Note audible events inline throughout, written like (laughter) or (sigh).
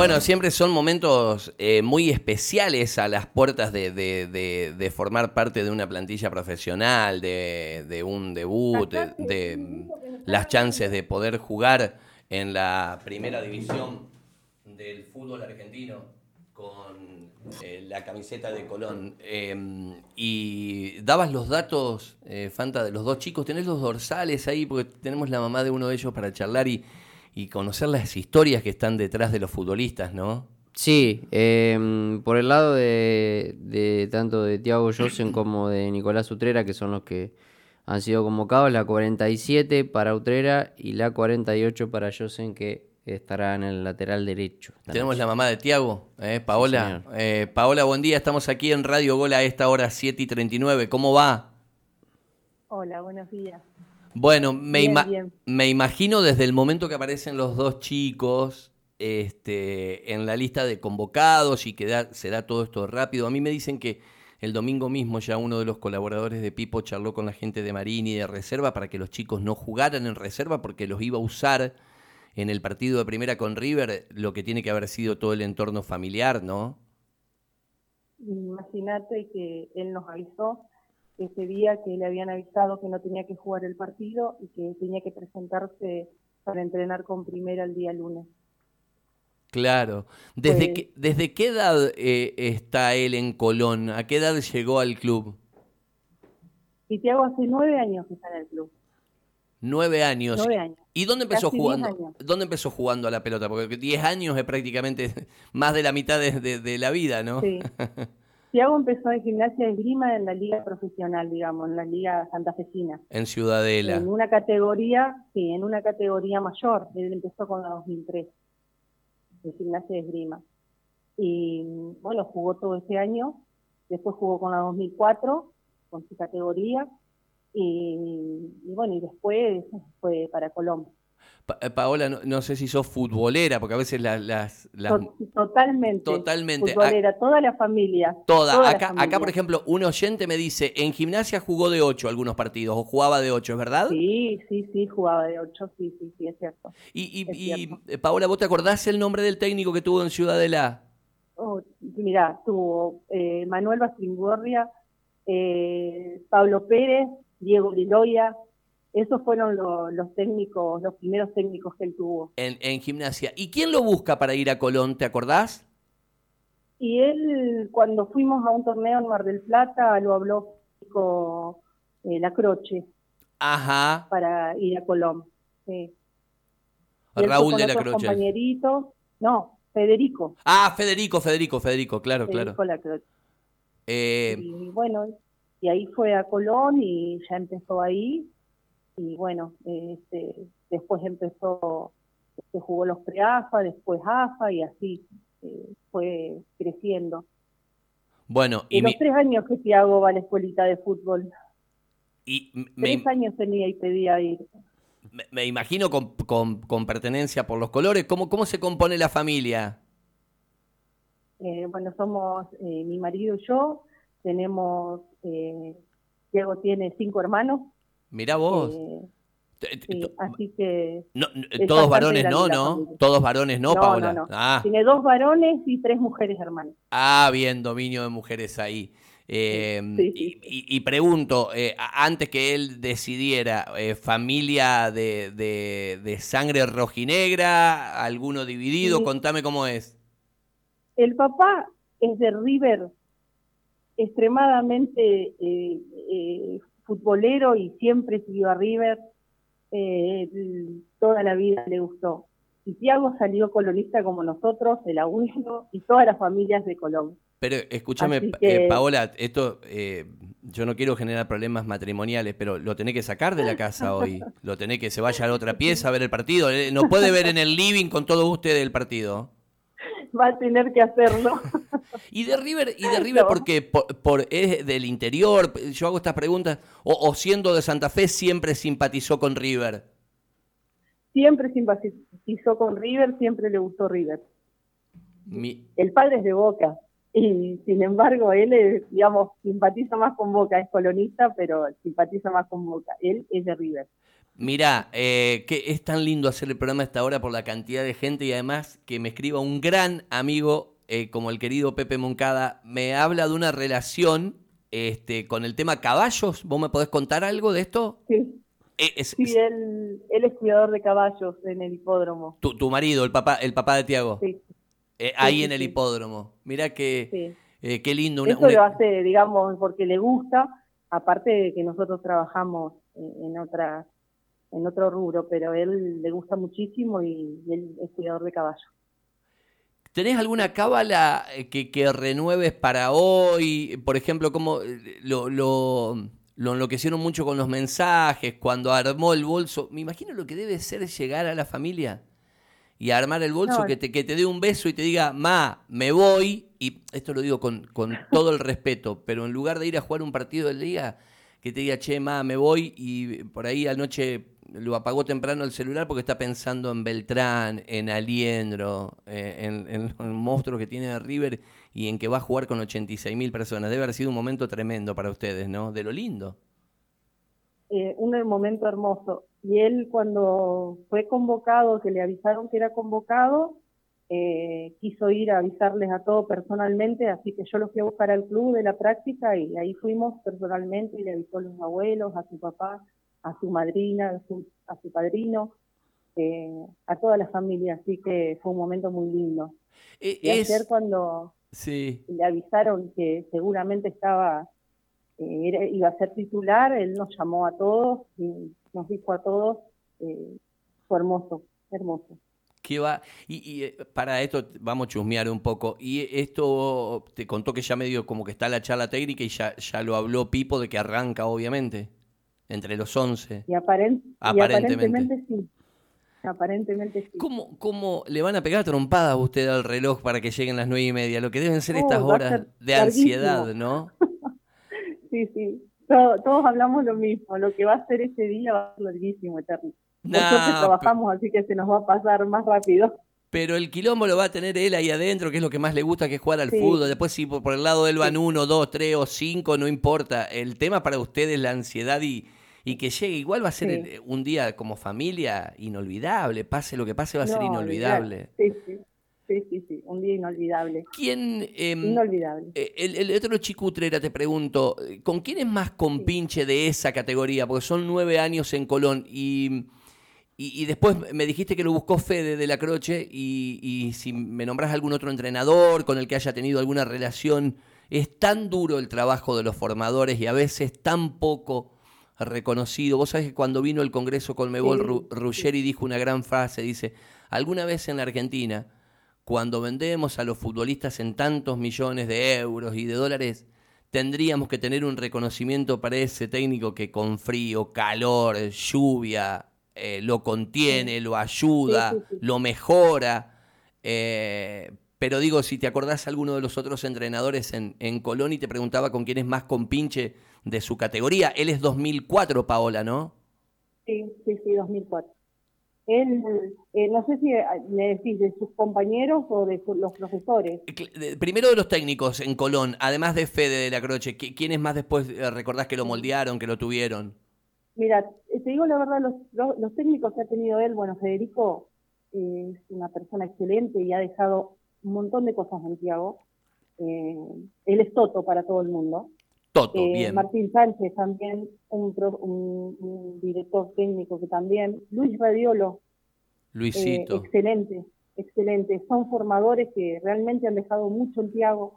Bueno, siempre son momentos eh, muy especiales a las puertas de, de- de- de formar parte de una plantilla profesional, de, un debut, de, las chances de poder jugar en la primera división del fútbol argentino con eh, la camiseta de Colón. Eh, y dabas los datos, eh, Fanta, de los dos chicos, tenés los dorsales ahí, porque tenemos la mamá de uno de ellos para charlar y, y conocer las historias que están detrás de los futbolistas, ¿no? Sí, em, por el lado de, de tanto de Tiago Josen (clears throat) como de Nicolás Utrera, que son los que han sido convocados, la 47 para Utrera y la 48 para Josen, que estará en el lateral derecho. Tenemos noche. la mamá de Tiago, eh, Paola. Eh, Paola, buen día. Estamos aquí en Radio Gol a esta hora 7 y 39. ¿Cómo va? Hola, buenos días. Bueno, me, Bien, ima- bien. me imagino desde el momento que aparecen los dos chicos este, en la lista de convocados y que da- se da todo esto rápido. A mí me dicen que el domingo mismo ya uno de los colaboradores de Pipo charló con la gente de Marín y de Reserva para que los chicos no jugaran en Reserva porque los iba a usar en el partido de primera con River, lo que tiene que haber sido todo el entorno familiar, ¿no? Imagínate que él nos avisó ese día que le habían avisado que no tenía que jugar el partido y que tenía que presentarse para entrenar con primera el día lunes. Claro. ¿Desde, Pues- qué, ¿desde qué edad eh, está él en Colón? ¿A qué edad llegó al club? Y Tiago hace nueve años que está en el club. Nueve años. Nueve años. ¿Y dónde empezó Casi jugando? ¿Dónde empezó jugando a la pelota? Porque diez años es prácticamente (laughs) más de la mitad de, de- de la vida, ¿no? Sí. (laughs) Tiago empezó en gimnasia de esgrima en la liga profesional, digamos, en la liga santafesina. En Ciudadela. En una categoría, sí, en una categoría mayor. Él empezó con la 2003, de gimnasia de esgrima. Y bueno, jugó todo ese año. Después jugó con la 2004, con su categoría. Y, y bueno, y después fue para Colombia. Eh, Paola, no, no sé si sos futbolera, porque a veces las... las, las- To- Totalmente. Totalmente. Futbolera, toda la familia. toda. Acá, familia. acá, por ejemplo, un oyente me dice, en gimnasia jugó de ocho algunos partidos, o jugaba de ocho, ¿es verdad? Sí, sí, sí, jugaba de 8, sí, sí, sí, es cierto. Y, y- Es y, cierto. eh, Paola, ¿vos te acordás el nombre del técnico que tuvo en Ciudadela? Oh, mira, tuvo eh, Manuel Bastringorria, eh, Pablo Pérez, Diego Liloya, esos fueron lo- los técnicos, los primeros técnicos que él tuvo. En, en gimnasia. ¿Y quién lo busca para ir a Colón? ¿Te acordás? Y él, cuando fuimos a un torneo en Mar del Plata, lo habló con eh, la Croce Ajá. para ir a Colón. Sí. Y Raúl de la otros Croce. compañeritos, no, Federico, Ah, Federico, Federico, Federico, claro, Federico claro. Lacroce. Eh, y bueno, y ahí fue a Colón y ya empezó ahí. Y bueno, este, después empezó, se jugó los pre-AFA, después AFA y así eh, fue creciendo. bueno, Y y, los mi- tres años que Tiago va a la escuelita de fútbol, y me, tres años tenía y pedía ir. me- me imagino con, con- con pertenencia por los colores. ¿Cómo, ¿Cómo se compone la familia? Eh, bueno, somos eh, mi marido y yo, tenemos, eh, Diego tiene cinco hermanos, Mirá vos. eh, sí, así que no, todos varones no, ¿no? familia. Todos varones no, No, Paola. Ah, tiene dos varones y tres mujeres hermanas. ah, bien, dominio de mujeres ahí. Eh, Sí, sí, y, pregunto, eh, antes que él decidiera, eh, ¿familia de, de- de sangre rojinegra? ¿Alguno dividido? Contame cómo es. El papá es de River, extremadamente eh, eh, futbolero y siempre siguió a River. Eh, toda la vida le gustó. Y Tiago salió colonista como nosotros, el abuelo y todas las familias de Colón. Pero escúchame, que- eh, Paola, esto, eh, yo no quiero generar problemas matrimoniales, pero lo tenés que sacar de la casa hoy. (laughs) Lo tenés que se vaya a la otra pieza a ver el partido. Eh, No puede ver en el living con todos ustedes el partido. Va a tener que hacerlo. (laughs) Y de River, y de River porque por, por- es del interior, yo hago estas preguntas, o, o siendo de Santa Fe siempre simpatizó con River. siempre simpatizó con River, siempre le gustó River. Mi- El padre es de Boca y sin embargo él, digamos, simpatiza más con Boca, es colonista, pero simpatiza más con Boca. Él es de River. Mirá, eh, que es tan lindo hacer el programa a esta hora por la cantidad de gente y además que me escriba un gran amigo eh, como el querido Pepe Moncada. Me habla de una relación este, con el tema caballos. ¿Vos me podés contar algo de esto? Sí. Eh, sí, él, es cuidador de caballos en el hipódromo. Tu, tu marido, el papá, el papá de Tiago. Sí. ahí en el hipódromo. Mirá que, qué lindo. Eso lo hace, digamos, porque le gusta, aparte de que nosotros trabajamos en otras en otro rubro, pero él le gusta muchísimo y, él es cuidador de caballos. ¿Tenés alguna cábala eh, que, que, renueves para hoy? Por ejemplo, como eh, lo, lo, lo, enloquecieron mucho con los mensajes, cuando armó el bolso. Me imagino lo que debe ser llegar a la familia y armar el bolso, que, te, que te dé un beso y te diga, ma, me voy. Y esto lo digo con, con todo el respeto, pero en lugar de ir a jugar un partido del día, que te diga, che, ma, me voy y por ahí anoche lo apagó temprano el celular porque está pensando en Beltrán, en Aliendro, eh, en, en, el monstruo que tiene River y en que va a jugar con 86 mil personas. Debe haber sido un momento tremendo para ustedes, ¿no? De lo lindo. Eh, un momento hermoso. Y él cuando fue convocado, que le avisaron que era convocado, eh, quiso ir a avisarles a todos personalmente, así que yo lo fui a buscar al club de la práctica y ahí fuimos personalmente y le avisó a los abuelos, a su papá, a su madrina, a su, a su padrino, eh, a toda la familia, así que fue un momento muy lindo. E, y ayer cuando le avisaron que seguramente estaba, eh, iba a ser titular, él nos llamó a todos y nos dijo a todos, eh, fue hermoso, hermoso. ¿Qué va? Y, y, para esto vamos a chusmear un poco. Y esto te contó que ya medio como que está la charla técnica y ya, ya lo habló Pipo de que arranca, obviamente entre los 11. Y, aparentemente. sí. Aparentemente sí. ¿Cómo, ¿Cómo le van a pegar trompadas a usted al reloj para que lleguen las nueve y media? Lo que deben ser estas horas de ansiedad, ¿no? (laughs) sí, sí. Todos, hablamos lo mismo. Lo que va a ser ese día va a ser larguísimo, eterno. Nosotros trabajamos, así que se nos va a pasar más rápido. Pero el quilombo lo va a tener él ahí adentro, que es lo que más le gusta, que es jugar al fútbol. Después, si por, el lado de él van uno, dos, tres o cinco, no importa. El tema para usted es la ansiedad y, y que llegue. Igual va a ser un día como familia inolvidable. Pase lo que pase, va a ser inolvidable. Sí, sí. Sí, sí, un día inolvidable. ¿Quién? Em, inolvidable. Eh, el, el, otro chico te pregunto, ¿con quién es más compinche de esa categoría? Porque son nueve años en Colón y, y, después me dijiste que lo buscó Fede de la Croce y, y si me nombras algún otro entrenador con el que haya tenido alguna relación, es tan duro el trabajo de los formadores y a veces tan poco reconocido. Vos sabés que cuando vino el Congreso Colmebol, Ruggeri dijo una gran frase, dice, alguna vez en la Argentina, cuando vendemos a los futbolistas en tantos millones de euros y de dólares, tendríamos que tener un reconocimiento para ese técnico que con frío, calor, lluvia, eh, lo contiene, lo ayuda, lo mejora. Eh, pero digo, si te acordás alguno de los otros entrenadores en, en Colón y te preguntaba con quién es más compinche de su categoría. Él es 2004, Paola, ¿no? Sí, sí, sí, 2004. Él, eh, no sé si le decís de sus compañeros o de los profesores. Primero de los técnicos en Colón, además de Fede de la Croce, ¿quiénes más después eh, recordás que lo moldearon, que lo tuvieron? Mira, te digo la verdad, los, los, técnicos que ha tenido él, bueno, Federico es una persona excelente y ha dejado un montón de cosas en Santiago. Eh, él es Toto para todo el mundo. Toto, eh, bien. Martín Sánchez también, un, un, director técnico que también. Luis Radiolo. Luisito. Eh, excelente, excelente. Son formadores que realmente han dejado mucho en Tiago.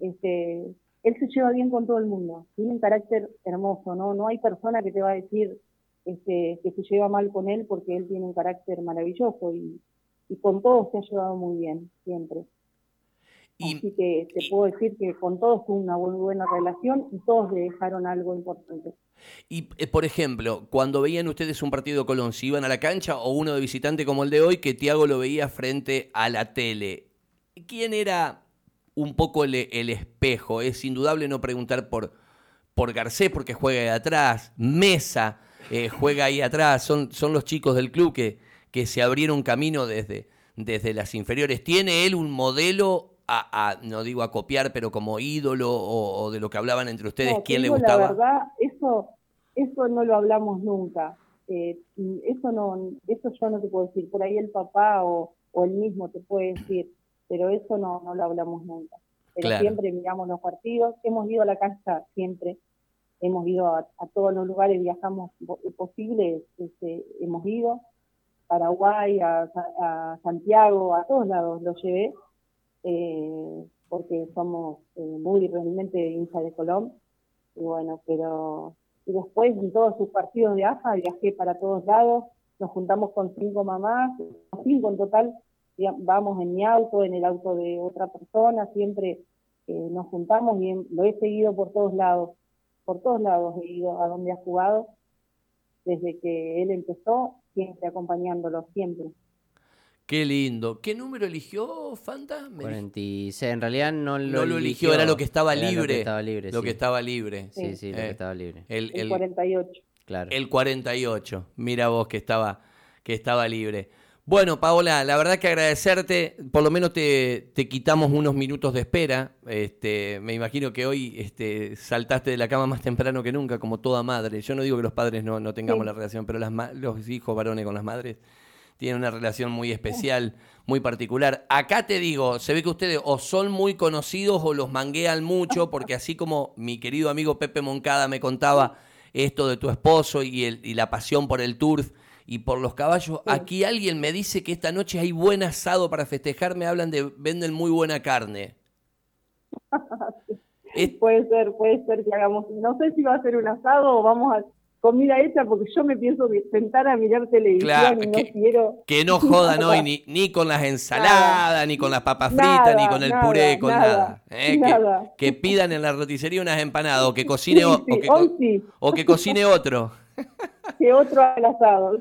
Este, él se lleva bien con todo el mundo. Tiene un carácter hermoso, ¿no? No hay persona que te va a decir este, que se lleva mal con él porque él tiene un carácter maravilloso y, y con todos se ha llevado muy bien, siempre. Así que te puedo decir que con todos tuvo una muy buena relación y todos le dejaron algo importante. Y, eh, por ejemplo, cuando veían ustedes un partido de Colón, si iban a la cancha o uno de visitante como el de hoy, que Tiago lo veía frente a la tele, ¿quién era un poco el, espejo? Es indudable no preguntar por, por Garcés porque juega ahí atrás, Mesa eh, juega ahí atrás, son, son los chicos del club que, que se abrieron camino desde, desde las inferiores. ¿Tiene él un modelo a, no digo a copiar, pero como ídolo o, de lo que hablaban entre ustedes, quién le gustaba? La verdad, eso, eso no lo hablamos nunca. eh, eso no, eso yo no te puedo decir, por ahí el papá o, o el mismo te puede decir, pero eso no, no lo hablamos nunca. Pero siempre miramos los partidos, hemos ido a la cancha siempre, hemos ido a, todos los lugares, viajamos posibles, este, hemos ido, Paraguay, a, Santiago, a todos lados lo llevé, eh, porque somos eh, muy realmente hinchas de Colón, y bueno, pero y después en todos sus partidos de AFA viajé para todos lados, nos juntamos con cinco mamás, cinco en total, vamos en mi auto, en el auto de otra persona, siempre eh, nos juntamos y lo he seguido por todos lados, por todos lados he ido a donde ha jugado, desde que él empezó, siempre acompañándolo, siempre. Qué lindo. ¿Qué número eligió Fanta? 46. En realidad no lo, no lo eligió, era lo que estaba libre. Lo que estaba libre. Lo que estaba libre. Sí, sí, lo que eh, estaba libre. El, el, 48. Claro. El 48. Mira vos que estaba, que estaba libre. Bueno, Paola, la verdad que agradecerte, por lo menos te, te quitamos unos minutos de espera. Este, me imagino que hoy este, saltaste de la cama más temprano que nunca, como toda madre. Yo no digo que los padres no, no tengamos la relación, pero las, los hijos varones con las madres tienen una relación muy especial, muy particular. Acá te digo, se ve que ustedes o son muy conocidos o los manguean mucho, porque así como mi querido amigo Pepe Moncada me contaba esto de tu esposo y, el, y la pasión por el turf y por los caballos. Aquí alguien me dice que esta noche hay buen asado para festejar, me hablan de venden muy buena carne. (laughs) Puede ser, puede ser que hagamos, no sé si va a ser un asado o vamos a comida hecha porque yo me pienso sentar a mirar televisión y no quiero... Que no jodan (laughs) hoy ni, ni con las ensaladas, ni con las papas fritas, ni con el puré, con nada. ¿eh? Que, pidan en la roticería unas empanadas o que (laughs) cocine, o, que, o que cocine otro. Que otro al asado.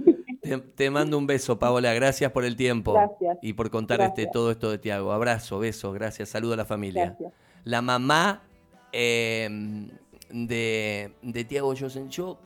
Te, mando un beso, Paola. Gracias por el tiempo. Gracias. Y por contar este todo esto de Tiago. Abrazo, beso, gracias. Saludo a la familia. La mamá em, de, de Tiago Josen. Yo